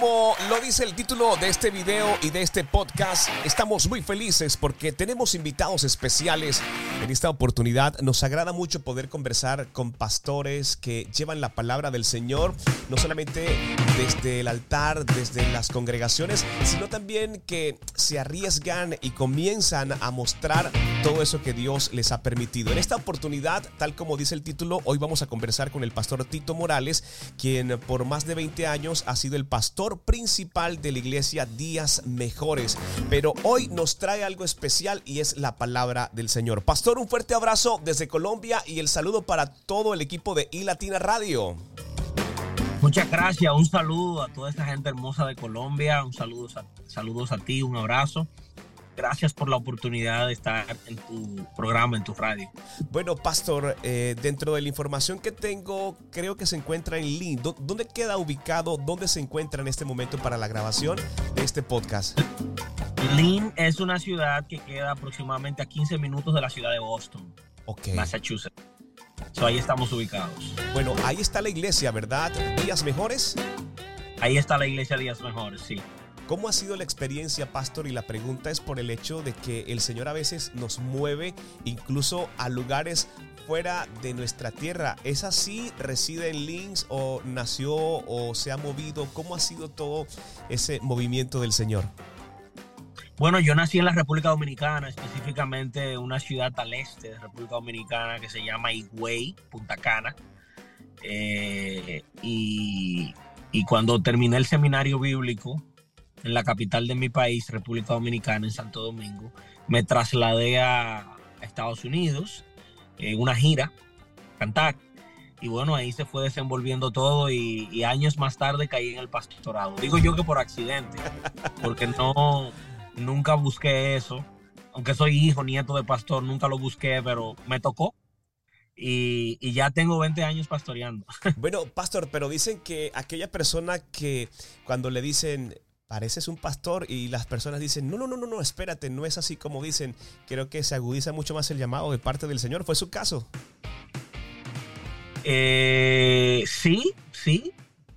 como lo dice el título de este video y de este podcast, estamos muy felices porque tenemos invitados especiales en esta oportunidad. Nos agrada mucho poder conversar con pastores que llevan la palabra del Señor, no solamente desde el altar, desde las congregaciones, sino también que se arriesgan y comienzan a mostrar todo eso que Dios les ha permitido. En esta oportunidad, tal como dice el título, hoy vamos a conversar con el pastor Tito Morales, quien por más de 20 años ha sido el pastor principal de la iglesia Días Mejores. Pero hoy nos trae algo especial y es la palabra del Señor. Pastor, un fuerte abrazo desde Colombia y el saludo para todo el equipo de iLatina Radio. Muchas gracias, un saludo a toda esta gente hermosa de Colombia, un saludo saludos a ti, un abrazo gracias por la oportunidad de estar en tu programa, en tu radio. Bueno, Pastor, eh, dentro de la información que tengo, creo que se encuentra en Lynn. ¿Dónde queda ubicado? ¿Dónde se encuentra en este momento para la grabación de este podcast? Lynn es una ciudad que queda aproximadamente a 15 minutos de la ciudad de Boston, Massachusetts. ahí estamos ubicados. Bueno, ahí está la iglesia, ¿verdad? ¿Días mejores? Ahí está la iglesia Días Mejores, sí. ¿Cómo ha sido la experiencia, pastor? Y la pregunta es por el hecho de que el Señor a veces nos mueve incluso a lugares fuera de nuestra tierra. ¿Es así? ¿Reside en Links o nació o se ha movido? ¿Cómo ha sido todo ese movimiento del Señor? Bueno, yo nací en la República Dominicana, específicamente en una ciudad al este de República Dominicana que se llama Higüey, Punta Cana. Eh, y, y cuando terminé el seminario bíblico, en la capital de mi país, República Dominicana, en Santo Domingo, me trasladé a, Estados Unidos en una gira, cantar. Y bueno, ahí se fue desenvolviendo todo y, años más tarde caí en el pastorado. Digo yo que por accidente, porque no, nunca busqué eso. Aunque soy hijo, nieto de pastor, nunca lo busqué, pero me tocó. Y, y, ya tengo 20 años pastoreando. Bueno, pastor, pero dicen que aquella persona que cuando le dicen, pareces un pastor y las personas dicen, no, no, no, no, no, espérate, no es así como dicen. Creo que se agudiza mucho más el llamado de parte del Señor. ¿Fue su caso? Eh, sí, sí,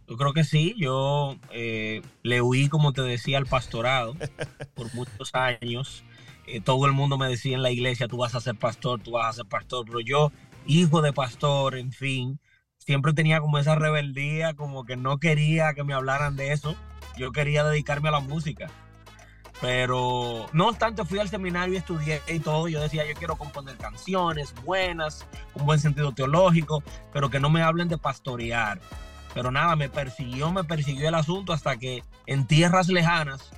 yo creo que sí. Yo eh, le huí, como te decía, al pastorado por muchos años. Eh, todo el mundo me decía en la iglesia, tú vas a ser pastor, tú vas a ser pastor, pero yo, hijo de pastor, en fin, siempre tenía como esa rebeldía, como que no quería que me hablaran de eso yo quería dedicarme a la música. Pero no obstante, fui al seminario y estudié y todo. Yo decía, yo quiero componer canciones buenas, con buen sentido teológico, pero que no me hablen de pastorear. Pero nada, me persiguió, me persiguió el asunto hasta que en tierras lejanas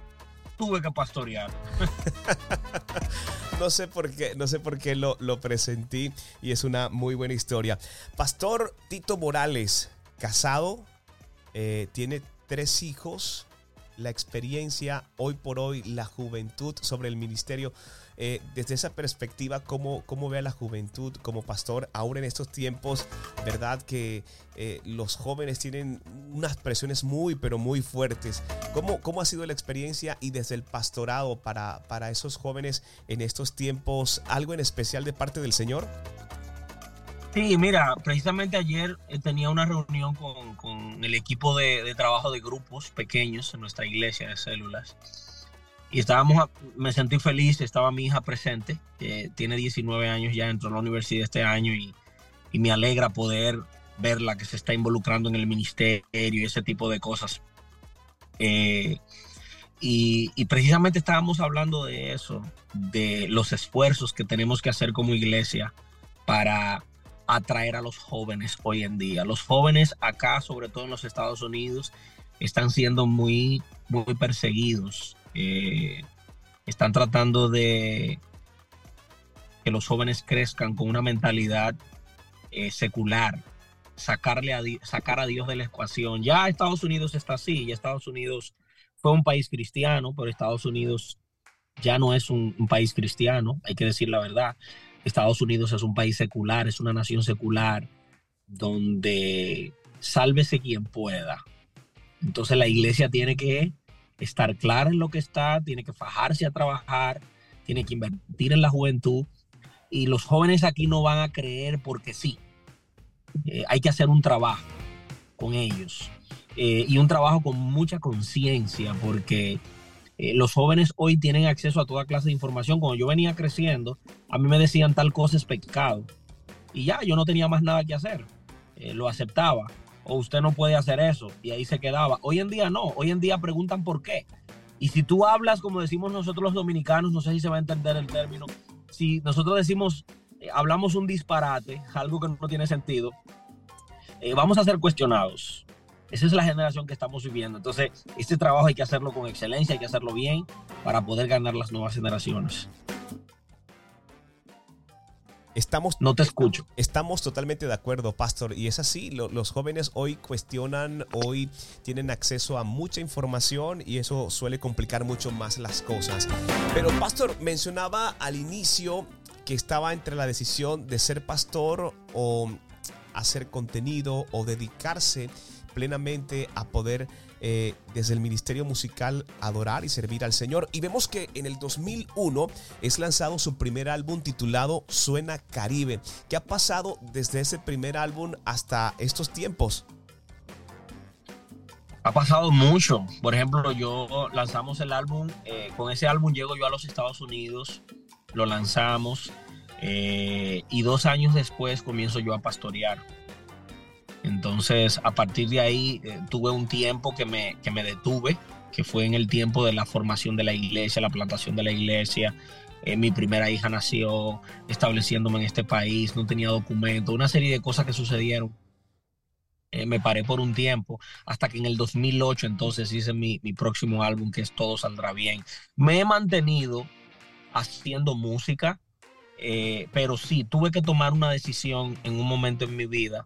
tuve que pastorear. no sé por qué, no sé por qué lo, lo presentí y es una muy buena historia. Pastor Tito Morales, casado, eh, tiene tres hijos la experiencia hoy por hoy, la juventud sobre el ministerio. Eh, desde esa perspectiva, ¿cómo, ¿cómo ve a la juventud como pastor ahora en estos tiempos? ¿Verdad que eh, los jóvenes tienen unas presiones muy, pero muy fuertes? ¿Cómo, ¿Cómo ha sido la experiencia y desde el pastorado para, para esos jóvenes en estos tiempos? ¿Algo en especial de parte del Señor? Sí, mira, precisamente ayer eh, tenía una reunión con, el equipo de, trabajo de grupos pequeños en nuestra iglesia de células. Y estábamos, me sentí feliz, estaba mi hija presente, que tiene 19 años, ya entró a la universidad este año y, me alegra poder verla que se está involucrando en el ministerio y ese tipo de cosas. Eh, y, y, precisamente estábamos hablando de eso, de los esfuerzos que tenemos que hacer como iglesia para atraer a los jóvenes hoy en día. Los jóvenes acá, sobre todo en los Estados Unidos, están siendo muy, muy perseguidos. Eh, están tratando de que los jóvenes crezcan con una mentalidad eh, secular, sacarle a, sacar a Dios de la ecuación. Ya Estados Unidos está así, ya Estados Unidos fue un país cristiano, pero Estados Unidos ya no es un país cristiano, hay que decir la verdad. Estados Unidos es un país secular, es una nación secular, donde sálvese quien pueda. Entonces la iglesia tiene que estar clara en lo que está, tiene que fajarse a trabajar, tiene que invertir en la juventud. Y los jóvenes aquí no van a creer porque sí. Eh, hay que hacer un trabajo con ellos. eh, y un trabajo con mucha conciencia, porque eh, los jóvenes hoy tienen acceso a toda clase de información. Cuando yo venía creciendo, a mí me decían tal cosa es pecado. Y ya, yo no tenía más nada que hacer. Eh, lo aceptaba. O usted no puede hacer eso. Y ahí se quedaba. Hoy en día no. Hoy en día preguntan por qué. Y si tú hablas, como decimos nosotros los dominicanos, no sé si se va a entender el término. Si nosotros decimos, eh, hablamos un disparate, algo que no tiene sentido, vamos a ser cuestionados. Esa es la generación que estamos viviendo. Entonces, este trabajo hay que hacerlo con excelencia, hay que hacerlo bien para poder ganar las nuevas generaciones. Estamos, no te escucho. Estamos totalmente de acuerdo, Pastor. Y es así, los jóvenes hoy cuestionan, hoy tienen acceso a mucha información y eso suele complicar mucho más las cosas. Pero, Pastor, mencionaba al inicio que estaba entre la decisión de ser pastor o hacer contenido o dedicarse plenamente a poder eh, desde el ministerio musical adorar y servir al Señor. Y vemos que en el 2001 es lanzado su primer álbum titulado Suena Caribe. ¿Qué ha pasado desde ese primer álbum hasta estos tiempos? Ha pasado mucho. Por ejemplo, yo lanzamos el álbum, eh, con ese álbum llego yo a los Estados Unidos, lo lanzamos eh, y dos años después comienzo yo a pastorear. Entonces, a partir de ahí, eh, tuve un tiempo que me, que me detuve, que fue en el tiempo de la formación de la iglesia, la plantación de la iglesia. Eh, mi primera hija nació estableciéndome en este país, no tenía documento, una serie de cosas que sucedieron. Eh, me paré por un tiempo, hasta que en el 2008 entonces hice mi, mi próximo álbum, que es Todo Saldrá Bien. Me he mantenido haciendo música, pero sí, tuve que tomar una decisión en un momento en mi vida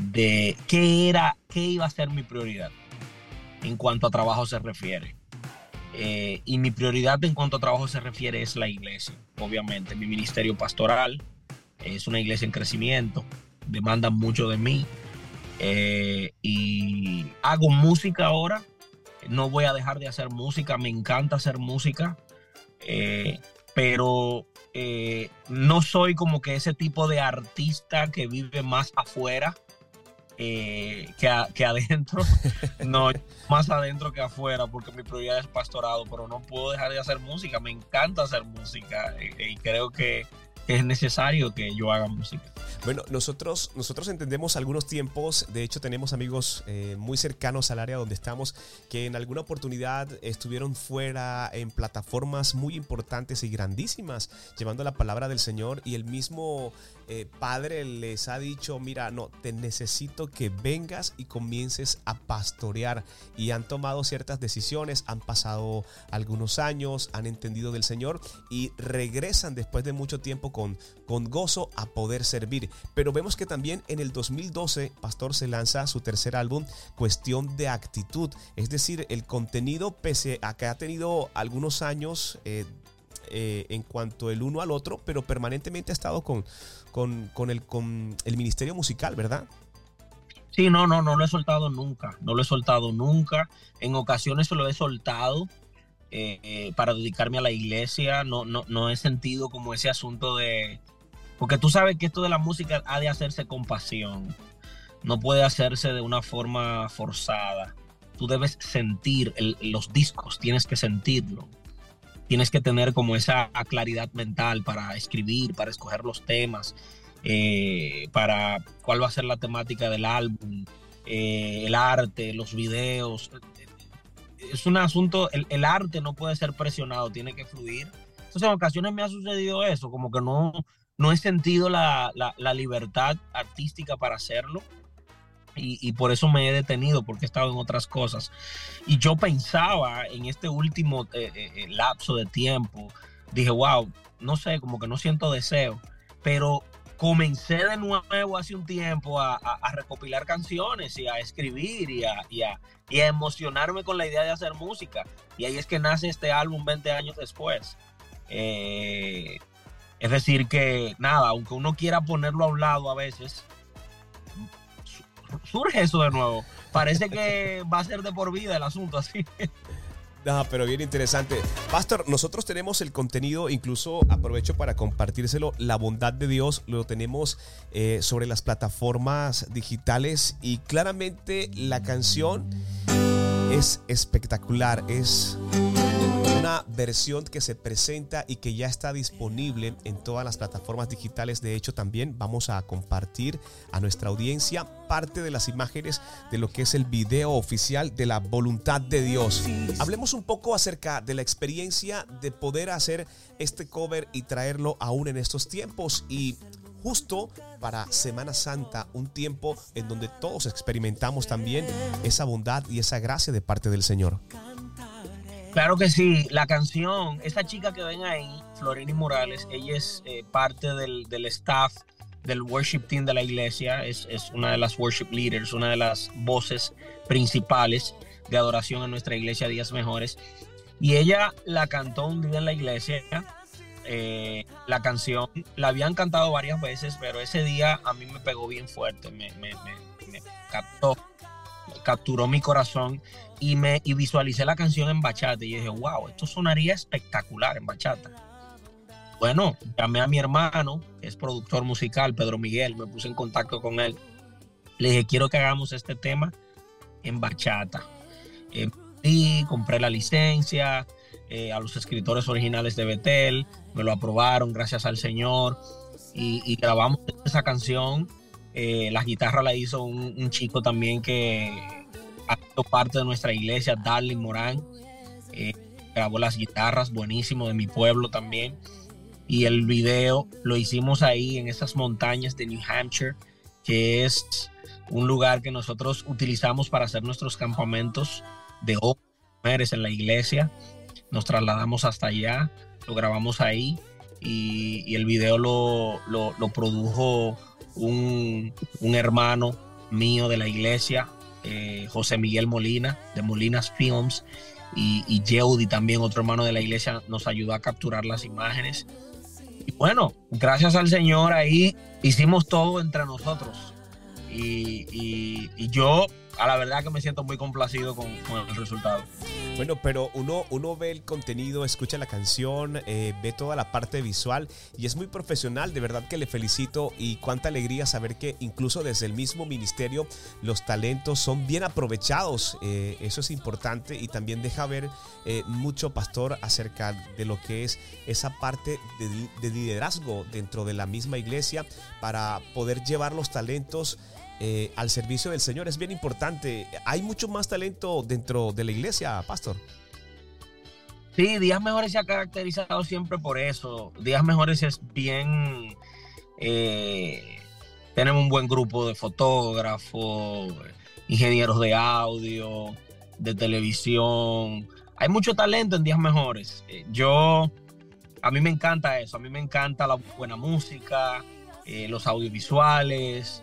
de qué era, qué iba a ser mi prioridad en cuanto a trabajo se refiere. Eh, y mi prioridad en cuanto a trabajo se refiere es la iglesia, obviamente. Mi ministerio pastoral es una iglesia en crecimiento, demanda mucho de mí. Eh, y hago música ahora, no voy a dejar de hacer música, me encanta hacer música, eh, pero no soy como que ese tipo de artista que vive más afuera eh, que, adentro, no, más adentro que afuera, porque mi prioridad es pastorado, pero no puedo dejar de hacer música, me encanta hacer música eh, y creo que es necesario que yo haga música. Bueno, nosotros, nosotros entendemos algunos tiempos, de hecho tenemos amigos eh, muy cercanos al área donde estamos que en alguna oportunidad estuvieron fuera en plataformas muy importantes y grandísimas, llevando la palabra del Señor y el mismo eh, padre les ha dicho, mira, no, te necesito que vengas y comiences a pastorear. Y han tomado ciertas decisiones, han pasado algunos años, han entendido del Señor y regresan después de mucho tiempo con gozo a poder servir. Pero vemos que también en el 2012, Pastor se lanza su tercer álbum, Cuestión de Actitud. Es decir, el contenido, pese a que ha tenido algunos años eh, eh, en cuanto el uno al otro, pero permanentemente ha estado con, con, el, con el ministerio musical, ¿verdad? Sí, no, no, no lo he soltado nunca, no lo he soltado nunca. En ocasiones lo he soltado eh, eh, para dedicarme a la iglesia, no, no, no he sentido como ese asunto de... Porque tú sabes que esto de la música ha de hacerse con pasión, no puede hacerse de una forma forzada. Tú debes sentir los discos, tienes que sentirlo tienes que tener como esa claridad mental para escribir, para escoger los temas, eh, para cuál va a ser la temática del álbum, el arte, los videos. Es un asunto, el, arte no puede ser presionado, tiene que fluir. Entonces en ocasiones me ha sucedido eso, como que no, no he sentido la, la libertad artística para hacerlo y, por eso me he detenido, porque he estado en otras cosas. Y yo pensaba en este último eh, eh, eh, lapso de tiempo, dije, wow, no sé, como que no siento deseo, pero comencé de nuevo hace un tiempo a, recopilar canciones y a escribir y a, y, a, emocionarme con la idea de hacer música. Y ahí es que nace este álbum 20 años después. es decir, que nada, aunque uno quiera ponerlo a un lado a veces, surge eso de nuevo. Parece que va a ser de por vida el asunto así. No, pero bien interesante. Pastor, nosotros tenemos el contenido, incluso aprovecho para compartírselo, la bondad de Dios lo tenemos eh, sobre las plataformas digitales y claramente la canción es espectacular, es una versión que se presenta y que ya está disponible en todas las plataformas digitales. De hecho, también vamos a compartir a nuestra audiencia parte de las imágenes de lo que es el video oficial de la voluntad de Dios. Hablemos un poco acerca de la experiencia de poder hacer este cover y traerlo aún en estos tiempos y justo para Semana Santa, un tiempo en donde todos experimentamos también esa bondad y esa gracia de parte del Señor. Claro que sí, la canción, esa chica que ven ahí, Florini Morales, ella es eh, parte del, staff del worship team de la iglesia, es, una de las worship leaders, una de las voces principales de adoración en nuestra iglesia Días Mejores. Y ella la cantó un día en la iglesia. Eh, la canción la habían cantado varias veces, pero ese día a mí me pegó bien fuerte, me, me, me captó, capturó mi corazón y, me, y visualicé la canción en bachata y dije, wow, esto sonaría espectacular en bachata. Bueno, llamé a mi hermano, que es productor musical, Pedro Miguel, me puse en contacto con él. Le dije, quiero que hagamos este tema en bachata. Eh, y compré la licencia eh, a los escritores originales de Betel, me lo aprobaron, gracias al Señor, y, grabamos esa canción. Eh, la guitarra la hizo un chico también que parte de nuestra iglesia, Darling Morán. Eh, grabó las guitarras, buenísimo, de mi pueblo también. Y el video lo hicimos ahí en esas montañas de New Hampshire, que es un lugar que nosotros utilizamos para hacer nuestros campamentos de mujeres en la iglesia. Nos trasladamos hasta allá, lo grabamos ahí y, el video lo, lo, produjo un, un hermano mío de la iglesia, eh, José Miguel Molina de Molinas Films y, y también otro hermano de la iglesia nos ayudó a capturar las imágenes. Y bueno, gracias al Señor ahí hicimos todo entre nosotros. y, y yo a la verdad que me siento muy complacido con, el resultado. Bueno, pero uno, uno ve el contenido, escucha la canción, eh, ve toda la parte visual y es muy profesional, de verdad que le felicito y cuánta alegría saber que incluso desde el mismo ministerio los talentos son bien aprovechados, eh, eso es importante y también deja ver eh, mucho pastor acerca de lo que es esa parte de, de liderazgo dentro de la misma iglesia para poder llevar los talentos eh, al servicio del Señor. Es bien importante. Hay mucho más talento dentro de la iglesia, pastor. Sí, Días Mejores se ha caracterizado siempre por eso. Días Mejores es bien... Eh, tenemos un buen grupo de fotógrafos, ingenieros de audio, de televisión. Hay mucho talento en Días Mejores. Eh, yo, a mí me encanta eso. A mí me encanta la buena música, los audiovisuales,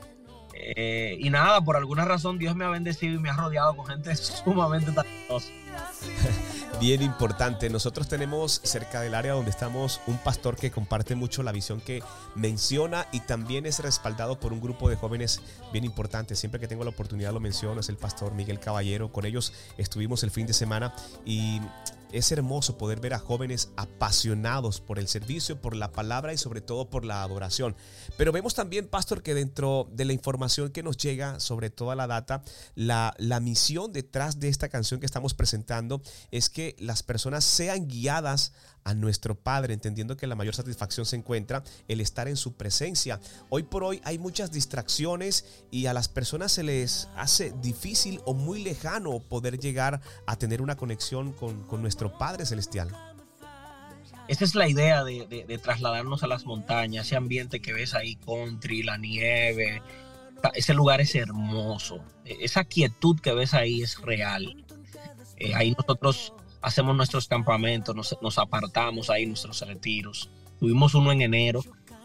eh, y nada, por alguna razón Dios me ha bendecido y me ha rodeado con gente sumamente talentosa. Bien importante. Nosotros tenemos cerca del área donde estamos un pastor que comparte mucho la visión que menciona y también es respaldado por un grupo de jóvenes bien importante. Siempre que tengo la oportunidad lo menciono, es el pastor Miguel Caballero. Con ellos estuvimos el fin de semana y es hermoso poder ver a jóvenes apasionados por el servicio, por la palabra y sobre todo por la adoración. Pero vemos también, Pastor, que dentro de la información que nos llega sobre toda la data, la, la misión detrás de esta canción que estamos presentando es que las personas sean guiadas a nuestro Padre, entendiendo que la mayor satisfacción se encuentra el estar en su presencia. Hoy por hoy hay muchas distracciones y a las personas se les hace difícil o muy lejano poder llegar a tener una conexión con, nuestro Padre Celestial. Esa es la idea de, trasladarnos a las montañas, ese ambiente que ves ahí, country, la nieve. Ese lugar es hermoso. E, esa quietud que ves ahí es real. Eh, ahí nosotros hacemos nuestros campamentos, nos, apartamos ahí nuestros retiros. Tuvimos uno en enero,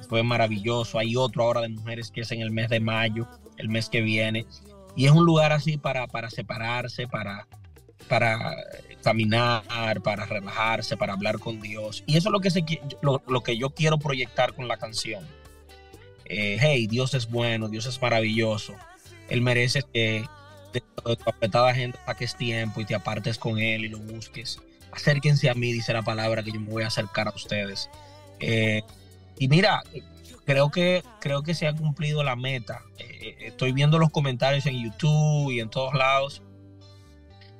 fue maravilloso. Hay otro ahora de mujeres que es en el mes de mayo, el mes que viene. Y es un lugar así para, para separarse, para, para caminar, para relajarse, para hablar con Dios. Y eso es lo que, se, lo, lo que yo quiero proyectar con la canción. Eh, hey, Dios es bueno, Dios es maravilloso. Él merece que de, tu apretada agenda saques tiempo y te apartes con él y lo busques. Acérquense a mí, dice la palabra, que yo me voy a acercar a ustedes. Eh, y mira, creo que, creo que se ha cumplido la meta. Eh, estoy viendo los comentarios en YouTube y en todos lados.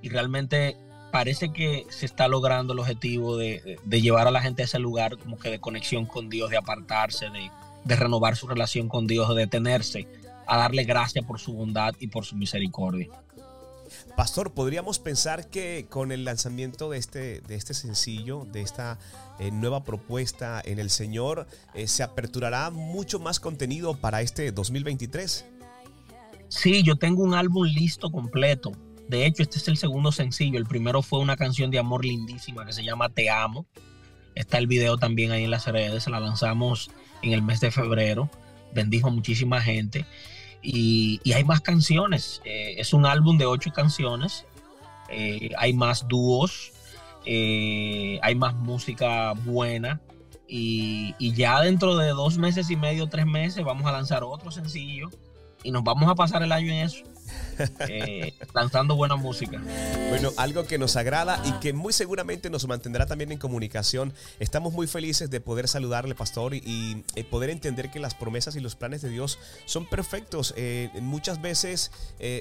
Y realmente parece que se está logrando el objetivo de, llevar a la gente a ese lugar como que de conexión con Dios, de apartarse, de, de renovar su relación con Dios, de detenerse a darle gracias por su bondad y por su misericordia. Pastor, podríamos pensar que con el lanzamiento de este, de este sencillo, de esta eh, nueva propuesta en el Señor, eh, se aperturará mucho más contenido para este 2023. Sí, yo tengo un álbum listo completo. De hecho, este es el segundo sencillo. El primero fue una canción de amor lindísima que se llama Te Amo. Está el video también ahí en las redes. La lanzamos en el mes de febrero. Bendijo a muchísima gente. Y, hay más canciones. Eh, es un álbum de ocho canciones. Eh, hay más dúos. Eh, hay más música buena. Y, y, ya dentro de dos meses y medio, tres meses, vamos a lanzar otro sencillo. Y nos vamos a pasar el año en eso. Eh, lanzando buena música. Bueno, algo que nos agrada y que muy seguramente nos mantendrá también en comunicación. Estamos muy felices de poder saludarle, pastor, y, eh, poder entender que las promesas y los planes de Dios son perfectos. Eh, muchas veces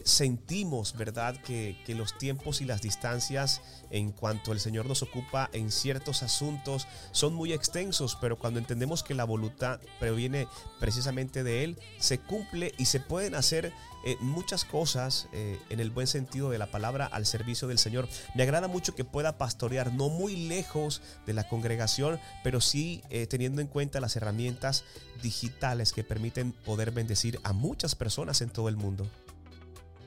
sentimos, ¿verdad?, que, que los tiempos y las distancias en cuanto el Señor nos ocupa en ciertos asuntos son muy extensos, pero cuando entendemos que la voluntad proviene precisamente de Él, se cumple y se pueden hacer eh, muchas cosas eh, en el buen sentido de la palabra al servicio del Señor. Me agrada mucho que pueda pastorear no muy lejos de la congregación, pero sí eh, teniendo en cuenta las herramientas digitales que permiten poder bendecir a muchas personas en todo el mundo.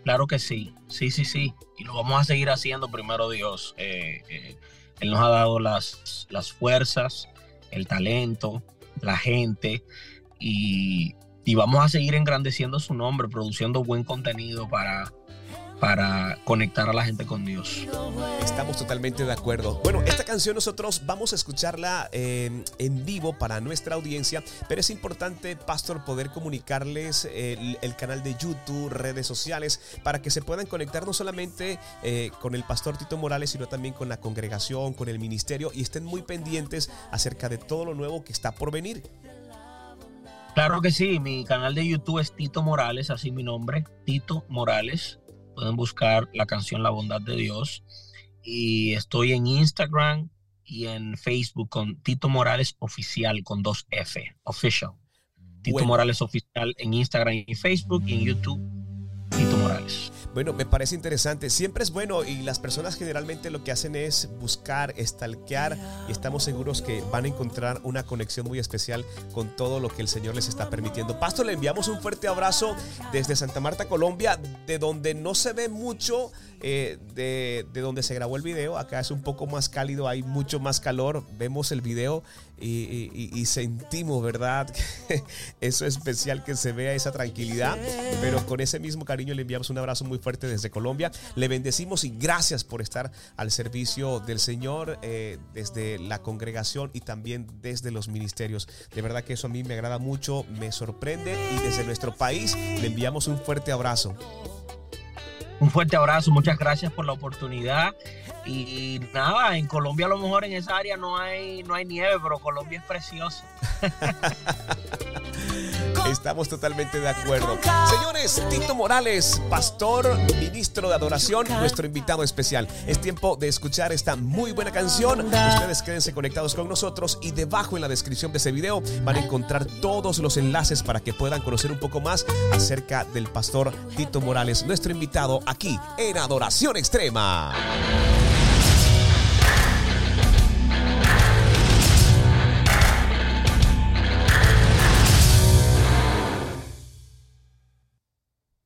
Claro que sí, sí, sí, sí. Y lo vamos a seguir haciendo primero Dios. él nos ha dado las, las fuerzas, el talento, la gente y y vamos a seguir engrandeciendo su nombre, produciendo buen contenido para, para conectar a la gente con Dios. Estamos totalmente de acuerdo. Bueno, esta canción nosotros vamos a escucharla eh, en vivo para nuestra audiencia, pero es importante, Pastor, poder comunicarles el, canal de YouTube, redes sociales, para que se puedan conectar no solamente eh, con el Pastor Tito Morales, sino también con la congregación, con el ministerio y estén muy pendientes acerca de todo lo nuevo que está por venir. Claro que sí, mi canal de YouTube es Tito Morales, así mi nombre, Tito Morales. Pueden buscar la canción La Bondad de Dios. Y estoy en Instagram y en Facebook con Tito Morales Oficial con dos F, Official. Tito Morales Oficial en Instagram y Facebook y en YouTube, Tito Morales. Bueno, me parece interesante. Siempre es bueno y las personas generalmente lo que hacen es buscar, estalquear y estamos seguros que van a encontrar una conexión muy especial con todo lo que el Señor les está permitiendo. Pastor, le enviamos un fuerte abrazo desde Santa Marta, Colombia, de donde no se ve mucho eh, de, donde se grabó el video. Acá es un poco más cálido, hay mucho más calor. Vemos el video y, sentimos, ¿verdad? Eso especial que se vea esa tranquilidad. Pero con ese mismo cariño le enviamos un abrazo muy fuerte desde Colombia. Le bendecimos y gracias por estar al servicio del Señor eh, desde la congregación y también desde los ministerios. De verdad que eso a mí me agrada mucho, me sorprende y desde nuestro país le enviamos un fuerte abrazo. Un fuerte abrazo, muchas gracias por la oportunidad. Y nada, en Colombia a lo mejor en esa área no hay, no hay nieve, pero Colombia es precioso. Estamos totalmente de acuerdo. Señores, Tito Morales, pastor, ministro de adoración, nuestro invitado especial. Es tiempo de escuchar esta muy buena canción. Ustedes quédense conectados con nosotros y debajo en la descripción de ese video van a encontrar todos los enlaces para que puedan conocer un poco más acerca del pastor Tito Morales, nuestro invitado aquí en Adoración Extrema.